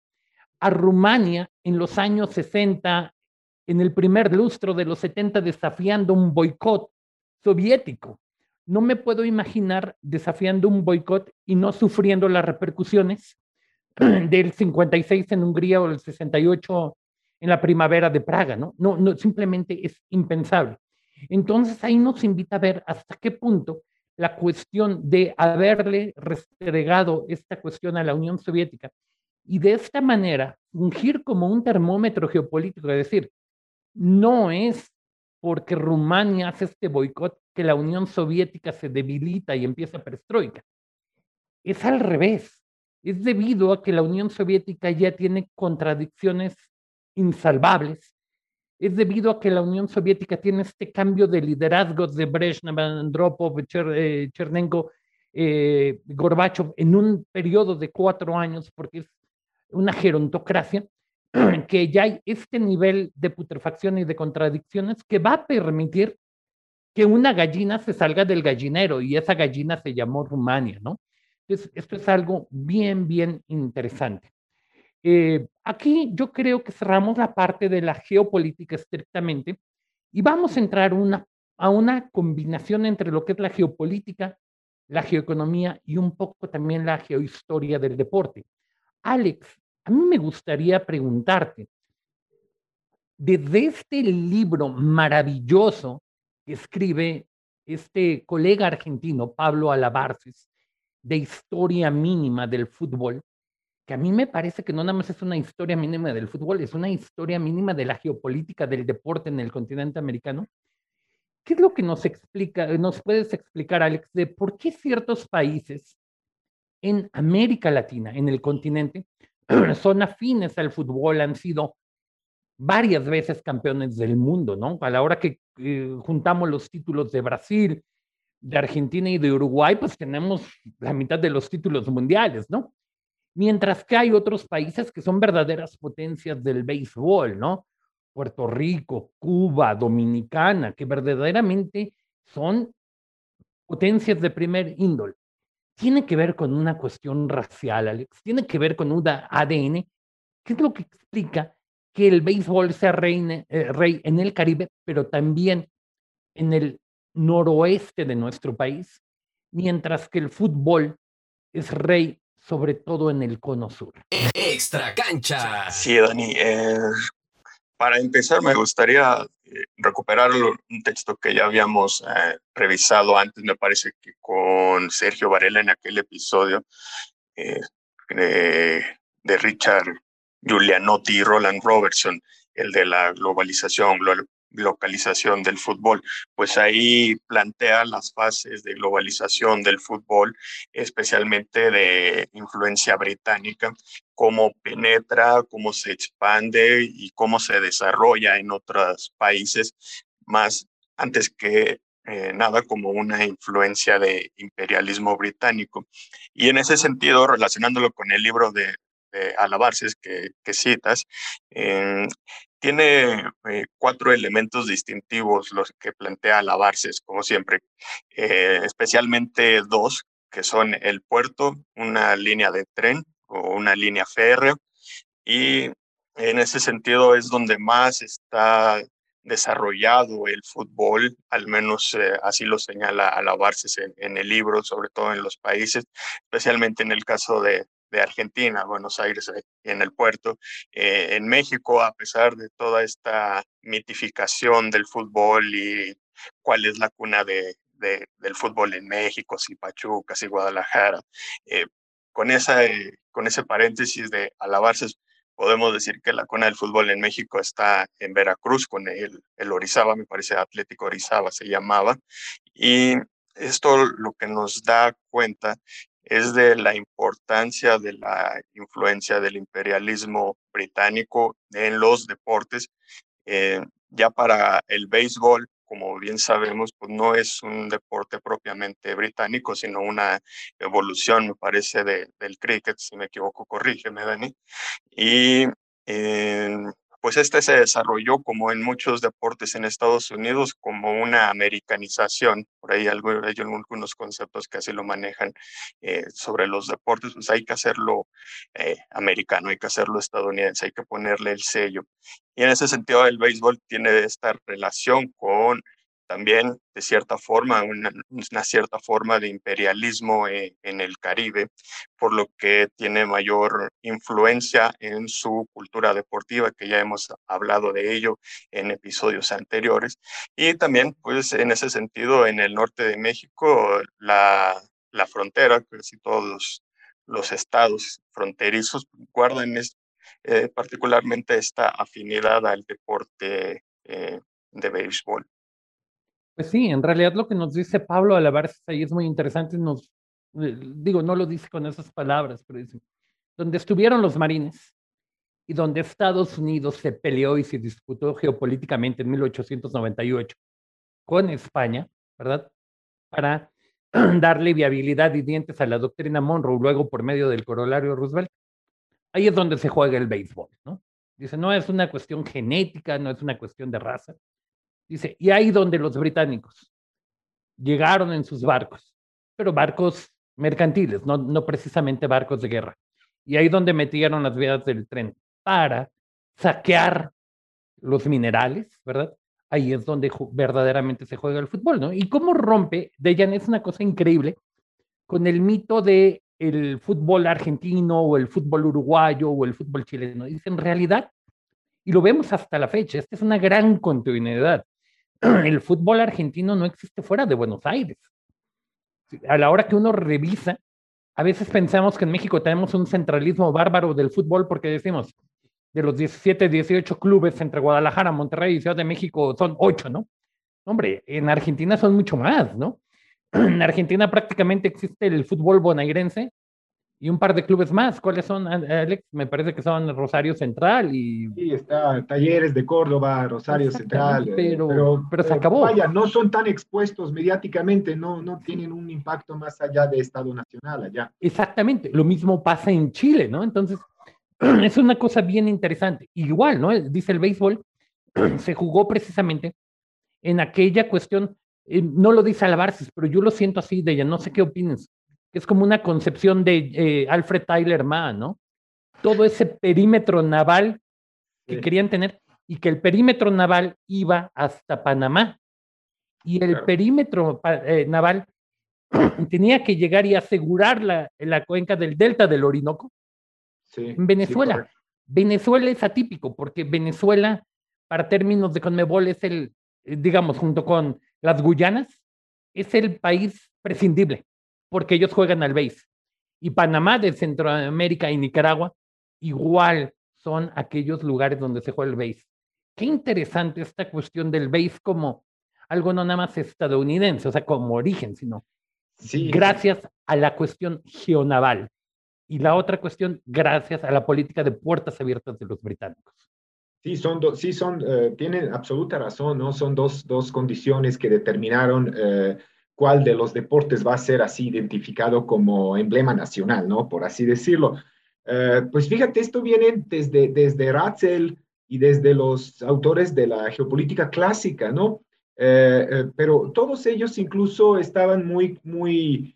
a Rumania en los años 60, en el primer lustro de los 70, desafiando un boicot soviético. No me puedo imaginar desafiando un boicot y no sufriendo las repercusiones del 56 en Hungría o el 68 en la primavera de Praga, ¿no? No, no simplemente es impensable. Entonces ahí nos invita a ver hasta qué punto la cuestión de haberle restregado esta cuestión a la Unión Soviética y de esta manera fungir como un termómetro geopolítico, es decir, no es porque Rumania hace este boicot que la Unión Soviética se debilita y empieza perestroika. Es al revés. Es debido a que la Unión Soviética ya tiene contradicciones insalvables. Es debido a que la Unión Soviética tiene este cambio de liderazgos de Brezhnev, Andropov, eh, Chernenko, eh, Gorbachev en un periodo de cuatro años, porque es una gerontocracia, que ya hay este nivel de putrefacción y de contradicciones que va a permitir que una gallina se salga del gallinero y esa gallina se llamó Rumania, ¿no? Entonces, esto es algo bien, bien interesante. Eh, aquí yo creo que cerramos la parte de la geopolítica estrictamente y vamos a entrar a una combinación entre lo que es la geopolítica, la geoeconomía y un poco también la geohistoria del deporte. Alex, a mí me gustaría preguntarte, desde este libro maravilloso que escribe este colega argentino, Pablo Alabarces, de historia mínima del fútbol, que a mí me parece que no nada más es una historia mínima del fútbol, es una historia mínima de la geopolítica del deporte en el continente americano. ¿Qué es lo que nos explica, nos puedes explicar, Alex, de por qué ciertos países en América Latina, en el continente, son afines al fútbol, han sido varias veces campeones del mundo, ¿no? A la hora que eh, juntamos los títulos de Brasil, de Argentina y de Uruguay, pues tenemos la mitad de los títulos mundiales, ¿no? Mientras que hay otros países que son verdaderas potencias del béisbol, ¿no? Puerto Rico, Cuba, Dominicana, que verdaderamente son potencias de primer índole. Tiene que ver con una cuestión racial, Alex, tiene que ver con un ADN, que es lo que explica que el béisbol sea eh, rey en el Caribe, pero también en el noroeste de nuestro país, mientras que el fútbol es rey sobre todo en el cono sur. Extra cancha. Sí, Dani. Eh, para empezar, me gustaría eh, recuperar un texto que ya habíamos eh, revisado antes, me parece que con Sergio Varela en aquel episodio de, de Richard Giulianotti y Roland Robertson, el de la globalización, localización del fútbol, pues ahí plantea las fases de globalización del fútbol, especialmente de influencia británica, cómo penetra, cómo se expande y cómo se desarrolla en otros países, más antes que eh, nada como una influencia de imperialismo británico. Y en ese sentido, relacionándolo con el libro de, Alabarces que, que citas, tiene eh, cuatro elementos distintivos los que plantea Alabarces, como siempre, eh, especialmente dos, que son el puerto, una línea de tren o una línea férrea, y en ese sentido es donde más está desarrollado el fútbol, al menos eh, así lo señala Alabarces en, el libro, sobre todo en los países, especialmente en el caso de, de Argentina, Buenos Aires en el puerto. Eh, en México, a pesar de toda esta mitificación del fútbol y cuál es la cuna de, del fútbol en México, si Pachuca, si Guadalajara, eh, con, esa, con ese paréntesis de alabarse, podemos decir que la cuna del fútbol en México está en Veracruz con el, el Orizaba, me parece Atlético Orizaba se llamaba, y esto lo que nos da cuenta es de la importancia de la influencia del imperialismo británico en los deportes. Eh, ya para el béisbol, como bien sabemos, pues no es un deporte propiamente británico, sino una evolución, me parece, de, del cricket, si me equivoco, corrígeme, Dani. Y eh, pues este se desarrolló como en muchos deportes en Estados Unidos como una americanización, por ahí hay algunos conceptos que así lo manejan eh, sobre los deportes, pues hay que hacerlo eh, americano, hay que hacerlo estadounidense, hay que ponerle el sello. Y en ese sentido el béisbol tiene esta relación con también de cierta forma, una, cierta forma de imperialismo eh, en el Caribe, por lo que tiene mayor influencia en su cultura deportiva, que ya hemos hablado de ello en episodios anteriores. Y también, pues, en ese sentido, en el norte de México, la, la frontera, casi todos los, estados fronterizos guardan eh, particularmente esta afinidad al deporte eh, de béisbol. Pues sí, en realidad lo que nos dice Pablo Alavarces ahí es muy interesante. Nos, eh, digo, no lo dice con esas palabras, pero dice, donde estuvieron los marines y donde Estados Unidos se peleó y se disputó geopolíticamente en 1898 con España, ¿verdad? Para darle viabilidad y dientes a la doctrina Monroe, luego por medio del corolario Roosevelt. Ahí es donde se juega el béisbol, ¿no? Dice, no es una cuestión genética, no es una cuestión de raza, Dice, y ahí donde los británicos llegaron en sus barcos, pero barcos mercantiles, no, precisamente barcos de guerra. Y ahí donde metieron las vías del tren para saquear los minerales, ¿verdad? Ahí es donde verdaderamente se juega el fútbol, ¿no? Y cómo rompe, Dejan, es una cosa increíble, con el mito de el fútbol argentino o el fútbol uruguayo o el fútbol chileno. Dice, en realidad, y lo vemos hasta la fecha, esta es una gran continuidad. El fútbol argentino no existe fuera de Buenos Aires. A la hora que uno revisa, a veces pensamos que en México tenemos un centralismo bárbaro del fútbol porque decimos, de los 17, 18 clubes entre Guadalajara, Monterrey y Ciudad de México son 8, ¿no? Hombre, en Argentina son mucho más, ¿no? En Argentina prácticamente existe el fútbol bonairense y un par de clubes más. ¿Cuáles son, Alex? Me parece que son Rosario Central y... Sí, está Talleres de Córdoba, Rosario Central. Eh, pero, pero, se acabó. Vaya, no son tan expuestos mediáticamente, no, no tienen un impacto más allá de Estado Nacional allá. Exactamente, lo mismo pasa en Chile, ¿no? Entonces, es una cosa bien interesante. Igual, ¿no? Dice el béisbol, se jugó precisamente en aquella cuestión, eh, no lo dice Alabarces, pero yo lo siento así de ella, no sé qué opinas es como una concepción de eh, Alfred Tyler Mann, ¿no? Todo ese perímetro naval que querían tener y que el perímetro naval iba hasta Panamá. Y el perímetro eh, naval tenía que llegar y asegurar la, la, cuenca del delta del Orinoco en Venezuela. Venezuela es atípico porque Venezuela, para términos de Conmebol, es el, eh, digamos, junto con las Guyanas, es el país prescindible porque ellos juegan al BASE. Y Panamá de Centroamérica y Nicaragua igual son aquellos lugares donde se juega el BASE. Qué interesante esta cuestión del BASE como algo no nada más estadounidense, o sea, como origen, sino gracias a la cuestión geonaval. Y la otra cuestión, gracias a la política de puertas abiertas de los británicos. Sí, son, sí son, eh, tienen absoluta razón, ¿no? Son dos, dos condiciones que determinaron eh, cuál de los deportes va a ser así identificado como emblema nacional, ¿no? Por así decirlo. Eh, pues fíjate, esto viene desde, desde Ratzel y desde los autores de la geopolítica clásica, ¿no? Eh, eh, pero todos ellos incluso estaban muy, muy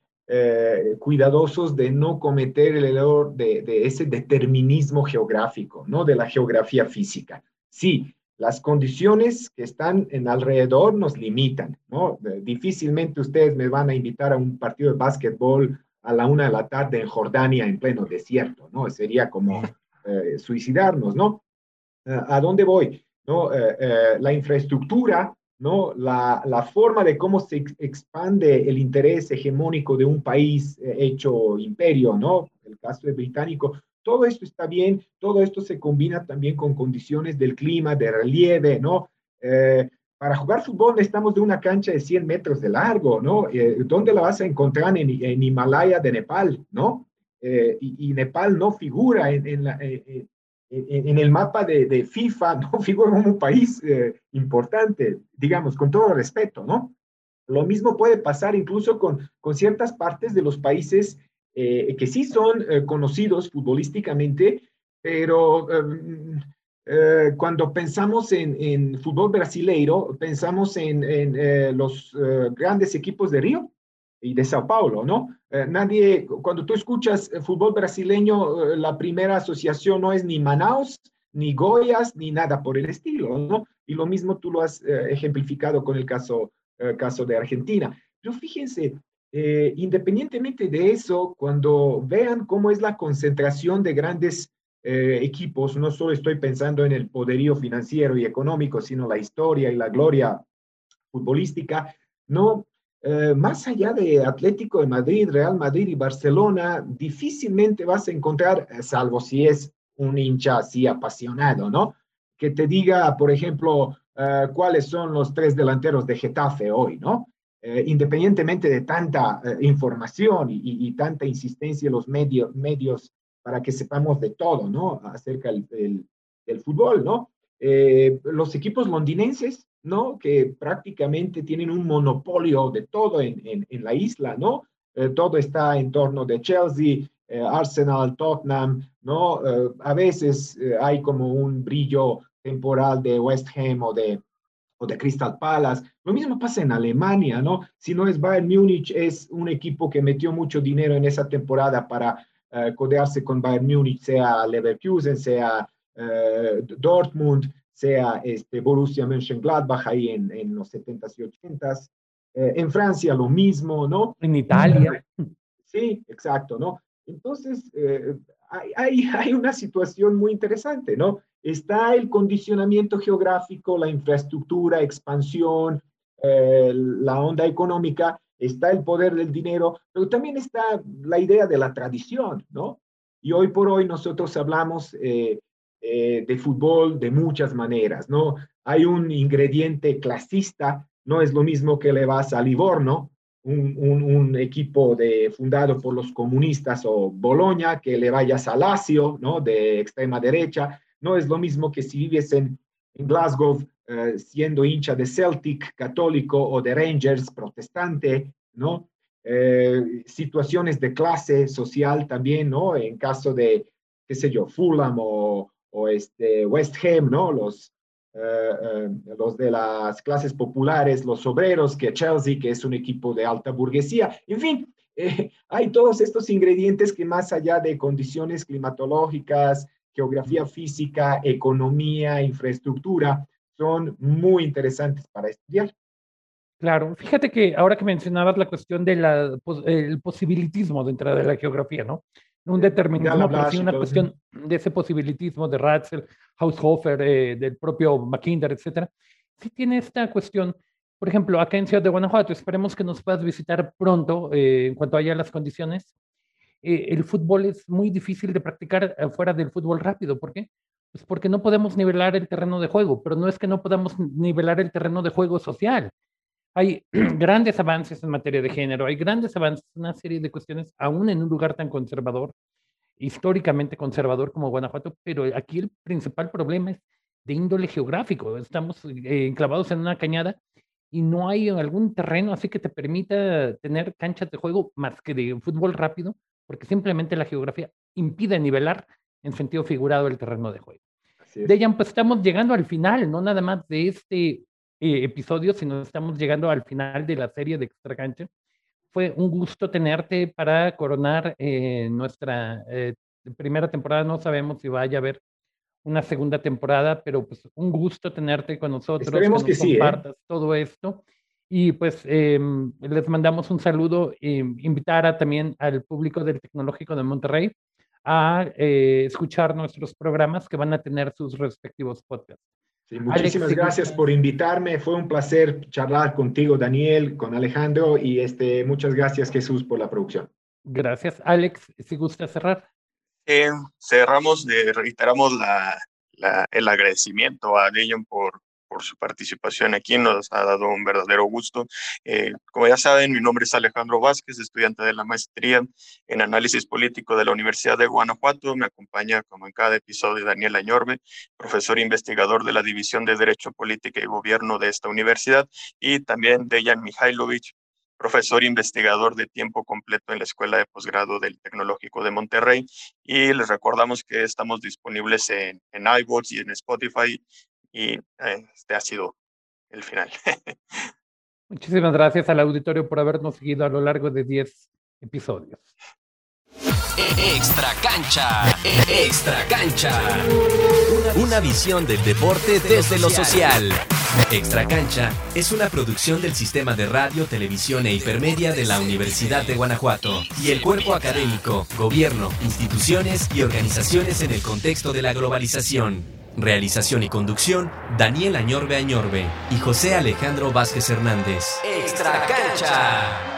cuidadosos de no cometer el error de, de, ese determinismo geográfico, ¿no? De la geografía física. Sí, las condiciones que están en alrededor nos limitan, ¿no? Difícilmente ustedes me van a invitar a un partido de básquetbol a la una de la tarde en Jordania en pleno desierto, ¿no? Sería como eh, suicidarnos, ¿no? ¿A dónde voy? ¿No? Eh, eh, la infraestructura, ¿no? La, la, forma de cómo se expande el interés hegemónico de un país hecho imperio, ¿no? El caso de británico, todo esto está bien, todo esto se combina también con condiciones del clima, de relieve, ¿no? Eh, para jugar fútbol necesitamos de una cancha de 100 metros de largo, ¿no? Eh, ¿Dónde la vas a encontrar? En, Himalaya de Nepal, ¿no? Eh, y, Nepal no figura en, el mapa de, FIFA, no figura como un país importante, digamos, con todo respeto, ¿no? Lo mismo puede pasar incluso con ciertas partes de los países eh, que sí son eh, conocidos futbolísticamente, pero em, eh, cuando pensamos en, en, fútbol brasileiro, pensamos en, en los grandes equipos de Río y de Sao Paulo, ¿no? nadie, cuando tú escuchas fútbol brasileño, la primera asociación no es ni Manaus, ni Goiás, ni nada por el estilo, ¿no? Y lo mismo tú lo has ejemplificado con el caso, caso de Argentina. Pero fíjense, eh, independientemente de eso, cuando vean cómo es la concentración de grandes eh, equipos, no solo estoy pensando en el poderío financiero y económico, sino la historia y la gloria futbolística, no, eh, más allá de Atlético de Madrid, Real Madrid y Barcelona, difícilmente vas a encontrar, salvo si es un hincha así apasionado, ¿no? Que te diga, por ejemplo, cuáles son los tres delanteros de Getafe hoy, ¿no? Eh, independientemente de tanta eh, información y, tanta insistencia en los medios para que sepamos de todo, ¿no? Acerca del, fútbol, ¿no? Eh, los equipos londinenses, ¿no? Que prácticamente tienen un monopolio de todo en, en, la isla, ¿no? todo está en torno de Chelsea, Arsenal, Tottenham, ¿no? a veces hay como un brillo temporal de West Ham o de, o de Crystal Palace. Lo mismo pasa en Alemania, ¿no? Si no es Bayern Múnich, es un equipo que metió mucho dinero en esa temporada para uh, codearse con Bayern Múnich, sea Leverkusen, sea uh, Dortmund, sea este, Borussia Mönchengladbach ahí en, en los 70s y 80s. Eh, en Francia lo mismo, ¿no? En Italia. Sí, exacto, ¿no? Entonces, hay, hay, hay una situación muy interesante, ¿no? Está el condicionamiento geográfico, la infraestructura, expansión, eh, la onda económica, está el poder del dinero, pero también está la idea de la tradición, ¿no? Y hoy por hoy nosotros hablamos eh, eh, de fútbol de muchas maneras, ¿no? Hay un ingrediente clasista, no es lo mismo que le vas a Livorno, un, equipo de, fundado por los comunistas o Boloña, que le vayas a Lazio, ¿no? De extrema derecha, no es lo mismo que si vives en, Glasgow eh, siendo hincha de Celtic, católico o de Rangers, protestante, ¿no? Eh, situaciones de clase social también, ¿no? En caso de, qué sé yo, Fulham o, o este West Ham, ¿no? Los, eh, los de las clases populares, los obreros, que Chelsea, que es un equipo de alta burguesía. En fin, hay todos estos ingredientes que más allá de condiciones climatológicas, geografía física, economía, infraestructura, son muy interesantes para estudiar. Claro, fíjate que ahora que mencionabas la cuestión del posibilitismo dentro de la geografía, ¿no? Un determinismo, pero una cuestión de ese posibilitismo de Ratzel, Haushofer, eh, del propio Mackinder, etcétera. Sí tiene esta cuestión, por ejemplo, acá en Ciudad de Guanajuato, esperemos que nos puedas visitar pronto eh, en cuanto haya las condiciones. Eh, el fútbol es muy difícil de practicar fuera del fútbol rápido. ¿Por qué? Pues porque no podemos nivelar el terreno de juego, pero no es que no podamos nivelar el terreno de juego social. Hay grandes avances en materia de género, hay grandes avances en una serie de cuestiones, aún en un lugar tan conservador, históricamente conservador como Guanajuato, pero aquí el principal problema es de índole geográfico. Estamos eh, enclavados en una cañada y no hay algún terreno así que te permita tener canchas de juego más que de fútbol rápido porque simplemente la geografía impide nivelar en sentido figurado el terreno de juego. Dejan, pues estamos llegando al final, no nada más de este eh, episodio, sino estamos llegando al final de la serie de Extra Cancha. Fue un gusto tenerte para coronar eh, nuestra eh, primera temporada. No sabemos si vaya a haber una segunda temporada, pero pues un gusto tenerte con nosotros. Esperemos que, sí, compartas todo esto. Y pues em, les mandamos un saludo, e invitar a, también al público del Tecnológico de Monterrey a eh, escuchar nuestros programas que van a tener sus respectivos podcasts. muchísimas gracias por invitarme. Fue un placer charlar contigo, Daniel, con Alejandro y este, muchas gracias, Jesús, por la producción. Gracias, Alex. Si gusta cerrar. cerramos, de, reiteramos la, el agradecimiento a Dejan por, por su participación aquí, nos ha dado un verdadero gusto. Eh, como ya saben, mi nombre es Alejandro Vázquez, estudiante de la maestría en análisis político de la Universidad de Guanajuato. Me acompaña, como en cada episodio, Daniel Añorbe, profesor investigador de la División de Derecho, Política y Gobierno de esta universidad, y también Dejan Mihailovich, profesor investigador de tiempo completo en la Escuela de Posgrado del Tecnológico de Monterrey. Y les recordamos que estamos disponibles en, en y en Spotify y este ha sido el final. Muchísimas gracias al auditorio por habernos seguido a lo largo de 10 episodios. Extra cancha, extra cancha. Una visión del deporte desde lo social. Extra cancha es una producción del sistema de radio, televisión e hipermedia de la Universidad de Guanajuato y el cuerpo académico, gobierno, instituciones y organizaciones en el contexto de la globalización. Realización y conducción, Daniel Añorbe Añorbe y José Alejandro Vázquez Hernández. Extra cancha.